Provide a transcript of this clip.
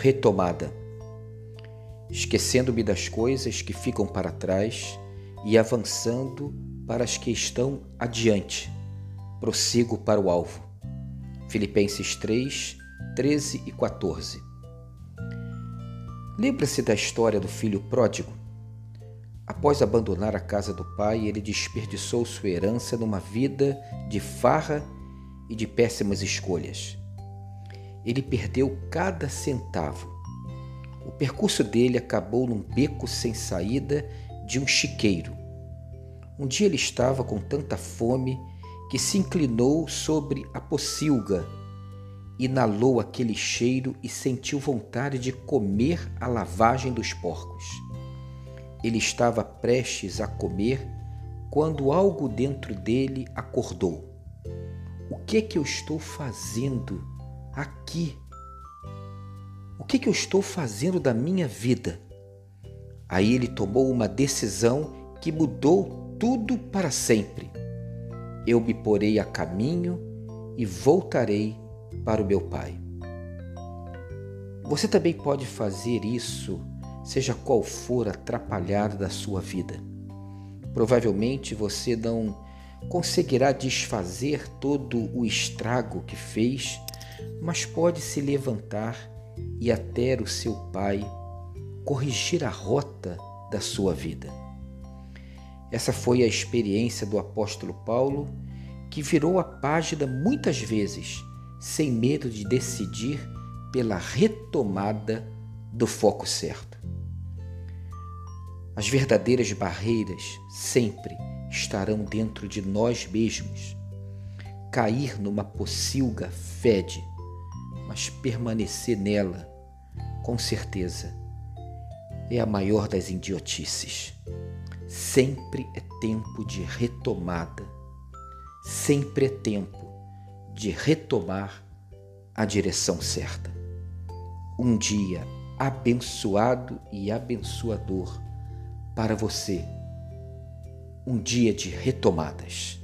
retomada. Esquecendo-me das coisas que ficam para trás e avançando para as que estão adiante, prossigo para o alvo. Filipenses 3, 13 e 14. Lembra-se da história do filho pródigo? Após abandonar a casa do pai, ele desperdiçou sua herança numa vida de farra e de péssimas escolhas ele perdeu cada centavo. O percurso dele acabou num beco sem saída de um chiqueiro. Um dia ele estava com tanta fome que se inclinou sobre a pocilga, inalou aquele cheiro e sentiu vontade de comer a lavagem dos porcos. Ele estava prestes a comer quando algo dentro dele acordou. O que é que eu estou fazendo aqui? O que, que eu estou fazendo da minha vida? Aí ele tomou uma decisão que mudou tudo para sempre. Eu me porei a caminho e voltarei para o meu Pai. Você também pode fazer isso, seja qual for atrapalhar da sua vida. Provavelmente você não conseguirá desfazer todo o estrago que fez mas pode se levantar e até o seu pai corrigir a rota da sua vida. Essa foi a experiência do apóstolo Paulo, que virou a página muitas vezes, sem medo de decidir pela retomada do foco certo. As verdadeiras barreiras sempre estarão dentro de nós mesmos. Cair numa pocilga fede, mas permanecer nela, com certeza, é a maior das idiotices. Sempre é tempo de retomada, sempre é tempo de retomar a direção certa. Um dia abençoado e abençoador para você. Um dia de retomadas.